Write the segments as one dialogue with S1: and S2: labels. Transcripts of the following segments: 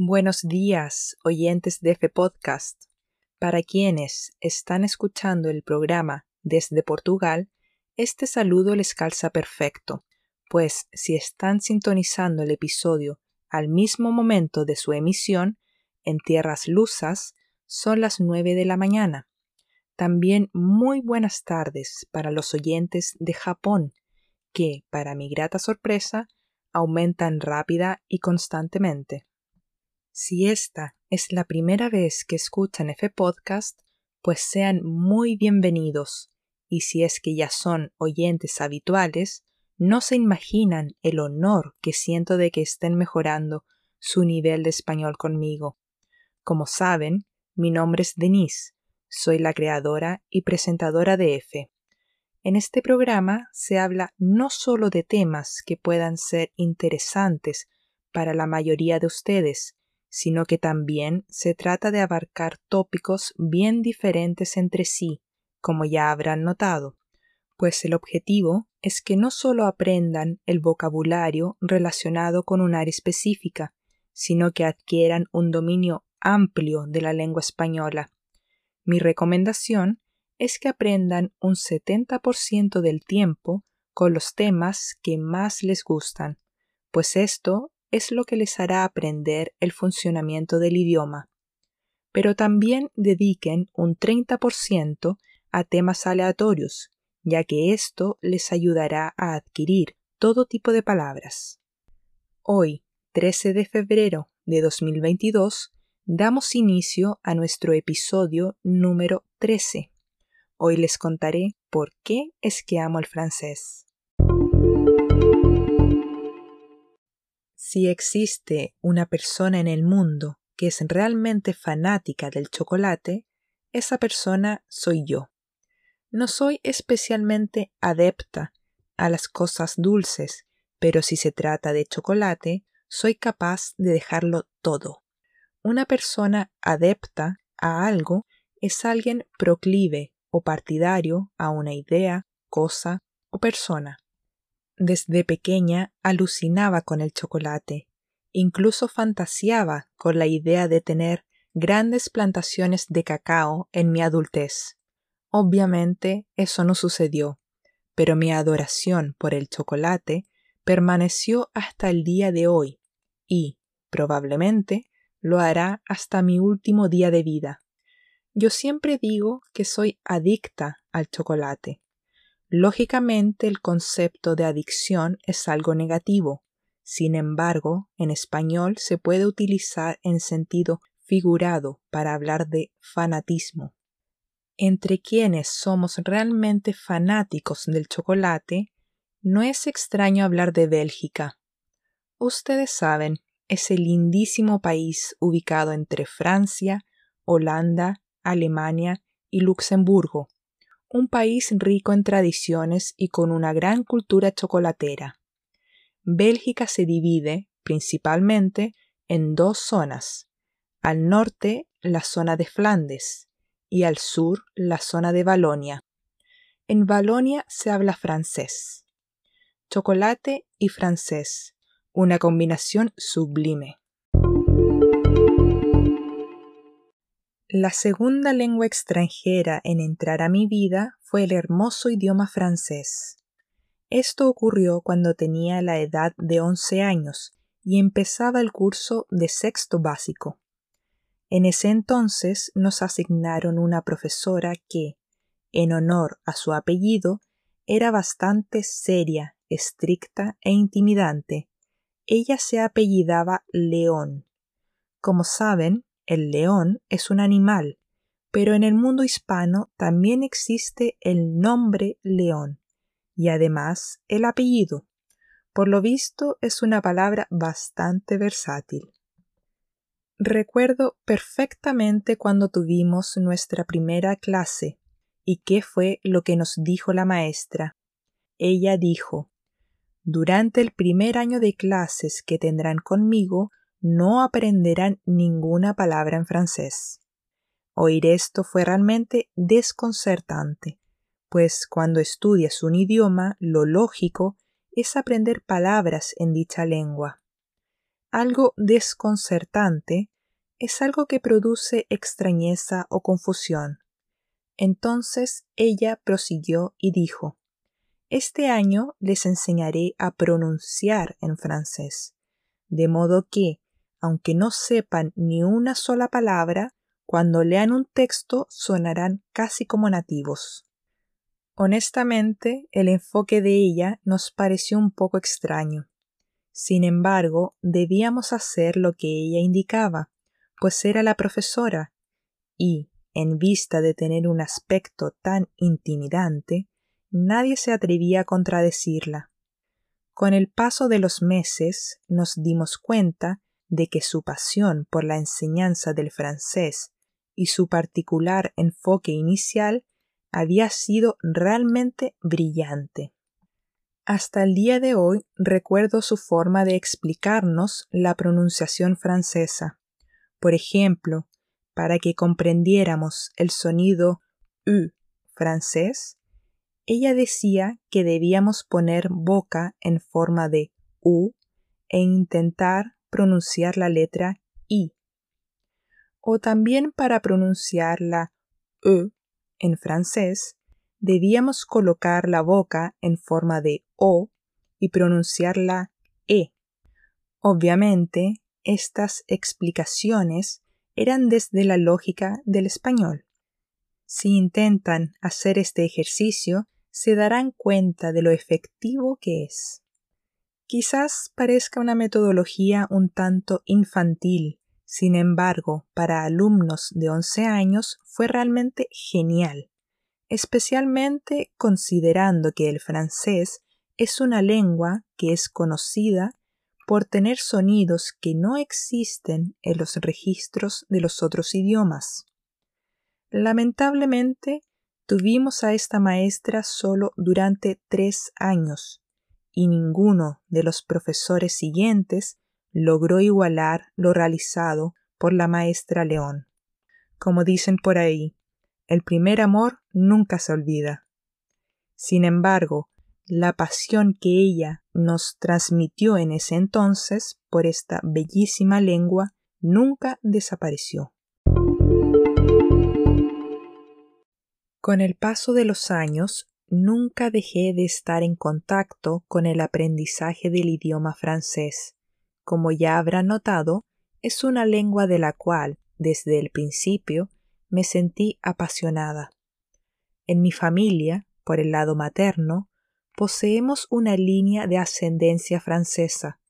S1: Buenos días, oyentes de F Podcast. Para quienes están escuchando el programa desde Portugal, este saludo les calza perfecto, pues si están sintonizando el episodio al mismo momento de su emisión, en tierras lusas, son las nueve de la mañana. También muy buenas tardes para los oyentes de Japón, que, para mi grata sorpresa, aumentan rápida y constantemente. Si esta es la primera vez que escuchan F Podcast, pues sean muy bienvenidos. Y si es que ya son oyentes habituales, no se imaginan el honor que siento de que estén mejorando su nivel de español conmigo. Como saben, mi nombre es Denise, soy la creadora y presentadora de F. En este programa se habla no solo de temas que puedan ser interesantes para la mayoría de ustedes, sino que también se trata de abarcar tópicos bien diferentes entre sí, como ya habrán notado, pues el objetivo es que no solo aprendan el vocabulario relacionado con un área específica, sino que adquieran un dominio amplio de la lengua española. Mi recomendación es que aprendan un 70% del tiempo con los temas que más les gustan, pues esto es lo que les hará aprender el funcionamiento del idioma. Pero también dediquen un 30% a temas aleatorios, ya que esto les ayudará a adquirir todo tipo de palabras. Hoy, 13 de febrero de 2022, damos inicio a nuestro episodio número 13. Hoy les contaré por qué es que amo el francés. Si existe una persona en el mundo que es realmente fanática del chocolate, esa persona soy yo. No soy especialmente adepta a las cosas dulces, pero si se trata de chocolate, soy capaz de dejarlo todo. Una persona adepta a algo es alguien proclive o partidario a una idea, cosa o persona. Desde pequeña alucinaba con el chocolate, incluso fantaseaba con la idea de tener grandes plantaciones de cacao en mi adultez. Obviamente eso no sucedió, pero mi adoración por el chocolate permaneció hasta el día de hoy y, probablemente, lo hará hasta mi último día de vida. Yo siempre digo que soy adicta al chocolate. Lógicamente el concepto de adicción es algo negativo. Sin embargo, en español se puede utilizar en sentido figurado para hablar de fanatismo. Entre quienes somos realmente fanáticos del chocolate, no es extraño hablar de Bélgica. Ustedes saben, ese lindísimo país ubicado entre Francia, Holanda, Alemania y Luxemburgo, un país rico en tradiciones y con una gran cultura chocolatera. Bélgica se divide, principalmente, en dos zonas. Al norte, la zona de Flandes, y al sur, la zona de Valonia. En Valonia se habla francés. Chocolate y francés, una combinación sublime. La segunda lengua extranjera en entrar a mi vida fue el hermoso idioma francés. Esto ocurrió cuando tenía la edad de once años y empezaba el curso de sexto básico. En ese entonces nos asignaron una profesora que, en honor a su apellido, era bastante seria, estricta e intimidante. Ella se apellidaba León. Como saben, el león es un animal, pero en el mundo hispano también existe el nombre león y además el apellido. Por lo visto es una palabra bastante versátil. Recuerdo perfectamente cuando tuvimos nuestra primera clase y qué fue lo que nos dijo la maestra. Ella dijo Durante el primer año de clases que tendrán conmigo, no aprenderán ninguna palabra en francés. Oír esto fue realmente desconcertante, pues cuando estudias un idioma, lo lógico es aprender palabras en dicha lengua. algo desconcertante es algo que produce extrañeza o confusión. Entonces ella prosiguió y dijo Este año les enseñaré a pronunciar en francés, de modo que, aunque no sepan ni una sola palabra, cuando lean un texto sonarán casi como nativos. Honestamente, el enfoque de ella nos pareció un poco extraño. Sin embargo, debíamos hacer lo que ella indicaba, pues era la profesora, y, en vista de tener un aspecto tan intimidante, nadie se atrevía a contradecirla. Con el paso de los meses nos dimos cuenta de que su pasión por la enseñanza del francés y su particular enfoque inicial había sido realmente brillante. Hasta el día de hoy recuerdo su forma de explicarnos la pronunciación francesa. Por ejemplo, para que comprendiéramos el sonido U francés, ella decía que debíamos poner boca en forma de U e intentar pronunciar la letra I o también para pronunciar la E en francés, debíamos colocar la boca en forma de O y pronunciar la E. Obviamente, estas explicaciones eran desde la lógica del español. Si intentan hacer este ejercicio, se darán cuenta de lo efectivo que es. Quizás parezca una metodología un tanto infantil, sin embargo, para alumnos de 11 años fue realmente genial, especialmente considerando que el francés es una lengua que es conocida por tener sonidos que no existen en los registros de los otros idiomas. Lamentablemente, tuvimos a esta maestra solo durante tres años, y ninguno de los profesores siguientes logró igualar lo realizado por la maestra León. Como dicen por ahí, el primer amor nunca se olvida. Sin embargo, la pasión que ella nos transmitió en ese entonces por esta bellísima lengua nunca desapareció. Con el paso de los años, nunca dejé de estar en contacto con el aprendizaje del idioma francés como ya habrán notado, es una lengua de la cual, desde el principio, me sentí apasionada. En mi familia, por el lado materno, poseemos una línea de ascendencia francesa,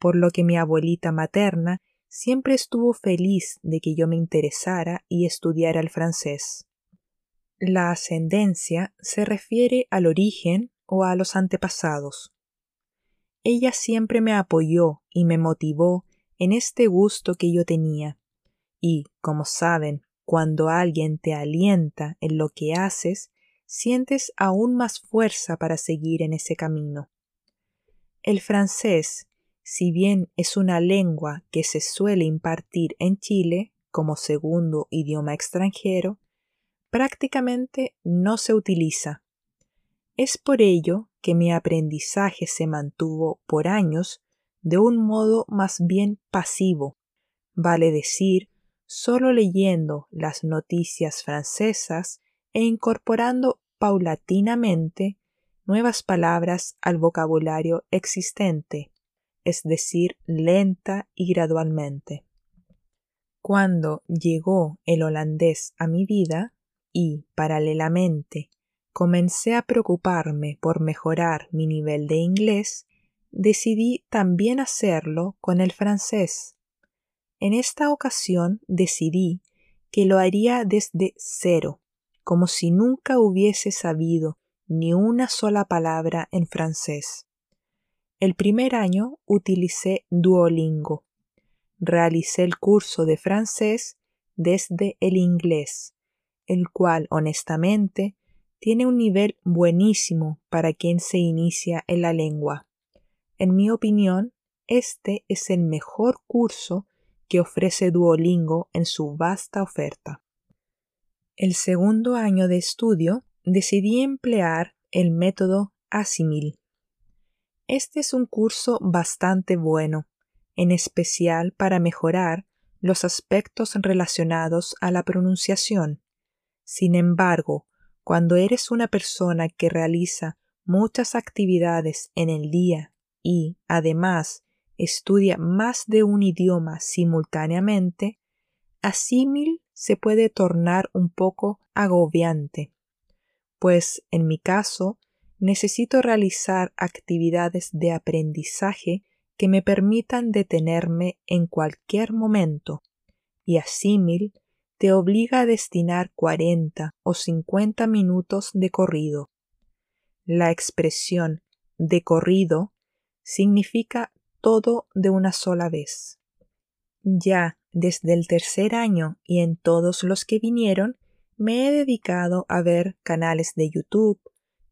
S1: por lo que mi abuelita materna siempre estuvo feliz de que yo me interesara y estudiara el francés. La ascendencia se refiere al origen o a los antepasados ella siempre me apoyó y me motivó en este gusto que yo tenía. Y, como saben, cuando alguien te alienta en lo que haces, sientes aún más fuerza para seguir en ese camino. El francés, si bien es una lengua que se suele impartir en Chile como segundo idioma extranjero, prácticamente no se utiliza. Es por ello que mi aprendizaje se mantuvo por años de un modo más bien pasivo, vale decir, solo leyendo las noticias francesas e incorporando paulatinamente nuevas palabras al vocabulario existente, es decir, lenta y gradualmente. Cuando llegó el holandés a mi vida y, paralelamente, comencé a preocuparme por mejorar mi nivel de inglés, decidí también hacerlo con el francés. En esta ocasión decidí que lo haría desde cero, como si nunca hubiese sabido ni una sola palabra en francés. El primer año utilicé Duolingo. Realicé el curso de francés desde el inglés, el cual honestamente tiene un nivel buenísimo para quien se inicia en la lengua. En mi opinión, este es el mejor curso que ofrece Duolingo en su vasta oferta. El segundo año de estudio decidí emplear el método Asimil. Este es un curso bastante bueno, en especial para mejorar los aspectos relacionados a la pronunciación. Sin embargo, cuando eres una persona que realiza muchas actividades en el día y, además, estudia más de un idioma simultáneamente, asímil se puede tornar un poco agobiante, pues en mi caso necesito realizar actividades de aprendizaje que me permitan detenerme en cualquier momento, y asímil te obliga a destinar 40 o 50 minutos de corrido. La expresión de corrido significa todo de una sola vez. Ya desde el tercer año y en todos los que vinieron, me he dedicado a ver canales de YouTube,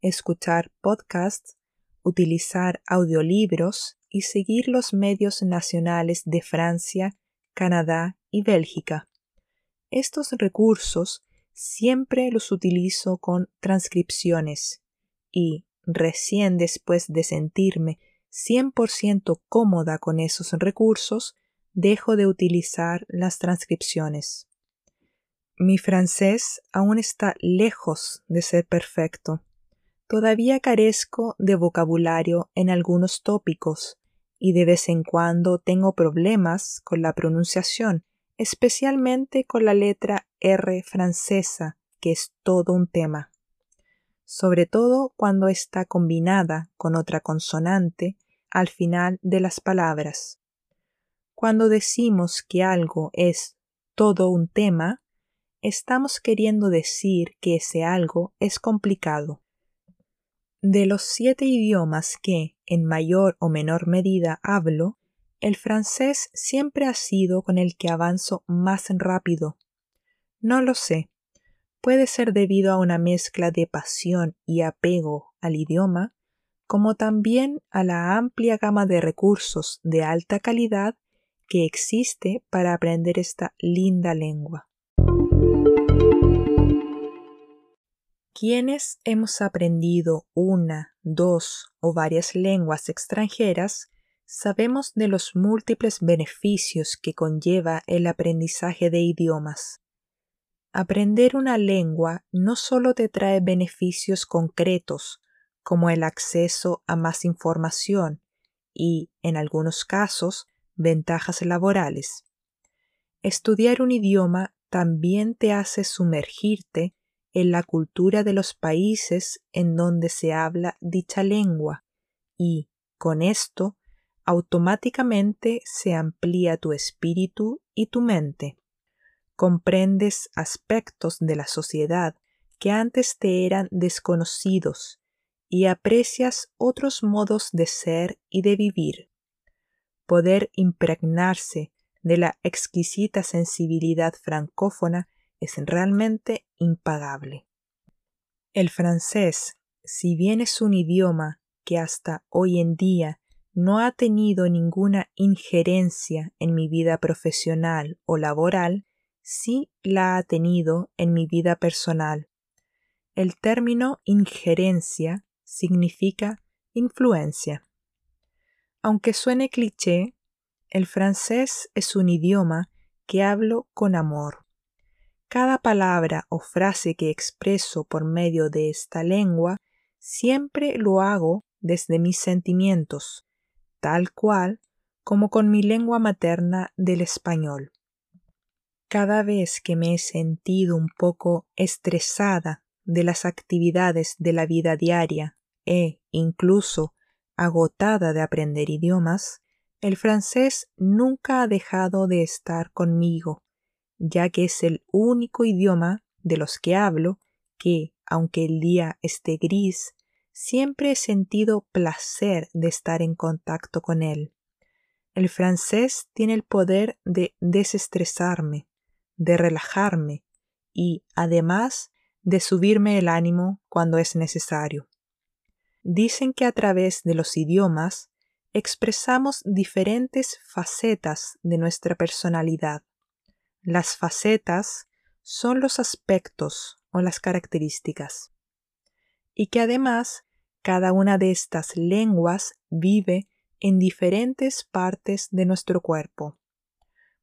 S1: escuchar podcasts, utilizar audiolibros y seguir los medios nacionales de Francia, Canadá y Bélgica. Estos recursos siempre los utilizo con transcripciones y, recién después de sentirme 100% cómoda con esos recursos, dejo de utilizar las transcripciones. Mi francés aún está lejos de ser perfecto. Todavía carezco de vocabulario en algunos tópicos y de vez en cuando tengo problemas con la pronunciación, especialmente con la letra R francesa, que es todo un tema. Sobre todo cuando está combinada con otra consonante al final de las palabras. Cuando decimos que algo es todo un tema, estamos queriendo decir que ese algo es complicado. De los siete idiomas que, en mayor o menor medida, hablo, el francés siempre ha sido con el que avanzo más rápido. No lo sé. Puede ser debido a una mezcla de pasión y apego al idioma, como también a la amplia gama de recursos de alta calidad que existe para aprender esta linda lengua. Quienes hemos aprendido una, dos o varias lenguas extranjeras, sabemos de los múltiples beneficios que conlleva el aprendizaje de idiomas. Aprender una lengua no solo te trae beneficios concretos, como el acceso a más información y, en algunos casos, Ventajas laborales. Estudiar un idioma también te hace sumergirte en la cultura de los países en donde se habla dicha lengua y, con esto, automáticamente se amplía tu espíritu y tu mente. Comprendes aspectos de la sociedad que antes te eran desconocidos y aprecias otros modos de ser y de vivir poder impregnarse de la exquisita sensibilidad francófona es realmente impagable. El francés, si bien es un idioma que hasta hoy en día no ha tenido ninguna injerencia en mi vida profesional o laboral, sí la ha tenido en mi vida personal. El término injerencia significa influencia. Aunque suene cliché, el francés es un idioma que hablo con amor. Cada palabra o frase que expreso por medio de esta lengua siempre lo hago desde mis sentimientos, tal cual como con mi lengua materna del español. Cada vez que me he sentido un poco estresada de las actividades de la vida diaria e incluso agotada de aprender idiomas, el francés nunca ha dejado de estar conmigo, ya que es el único idioma de los que hablo que, aunque el día esté gris, siempre he sentido placer de estar en contacto con él. El francés tiene el poder de desestresarme, de relajarme y, además, de subirme el ánimo cuando es necesario dicen que a través de los idiomas expresamos diferentes facetas de nuestra personalidad. Las facetas son los aspectos o las características. Y que además cada una de estas lenguas vive en diferentes partes de nuestro cuerpo.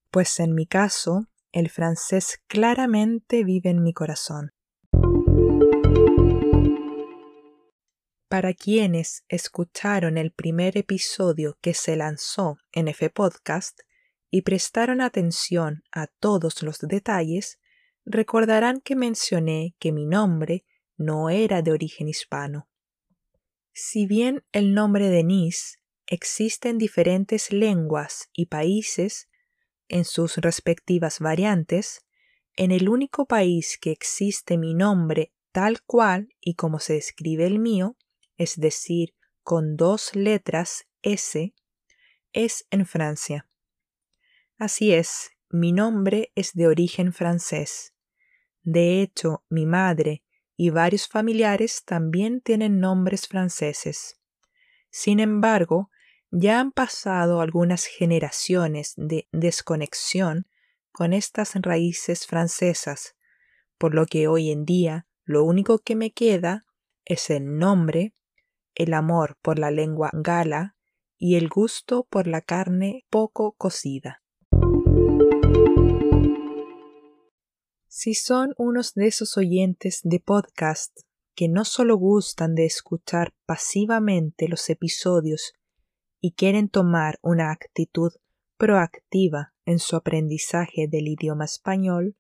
S1: Pues en mi caso, el francés claramente vive en mi corazón. Para quienes escucharon el primer episodio que se lanzó en F Podcast y prestaron atención a todos los detalles, recordarán que mencioné que mi nombre no era de origen hispano. Si bien el nombre de Denise existe en diferentes lenguas y países en sus respectivas variantes, en el único país que existe mi nombre tal cual y como se escribe el mío, es decir, con dos letras S, es en Francia. Así es, mi nombre es de origen francés. De hecho, mi madre y varios familiares también tienen nombres franceses. Sin embargo, ya han pasado algunas generaciones de desconexión con estas raíces francesas, por lo que hoy en día lo único que me queda es el nombre, el amor por la lengua gala y el gusto por la carne poco cocida. Si son unos de esos oyentes de podcast que no solo gustan de escuchar pasivamente los episodios y quieren tomar una actitud proactiva en su aprendizaje del idioma español,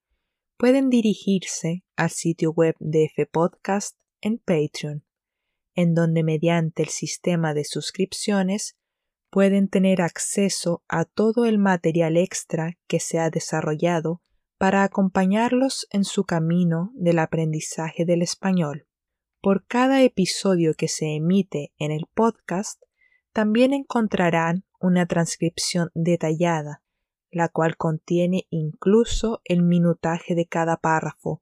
S1: pueden dirigirse al sitio web de F Podcast en Patreon, en donde mediante el sistema de suscripciones pueden tener acceso a todo el material extra que se ha desarrollado para acompañarlos en su camino del aprendizaje del español. Por cada episodio que se emite en el podcast, también encontrarán una transcripción detallada, la cual contiene incluso el minutaje de cada párrafo,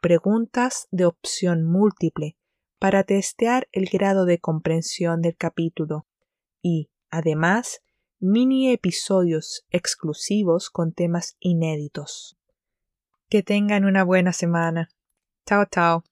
S1: preguntas de opción múltiple para testear el grado de comprensión del capítulo y, además, mini episodios exclusivos con temas inéditos. Que tengan una buena semana. Chao, chao.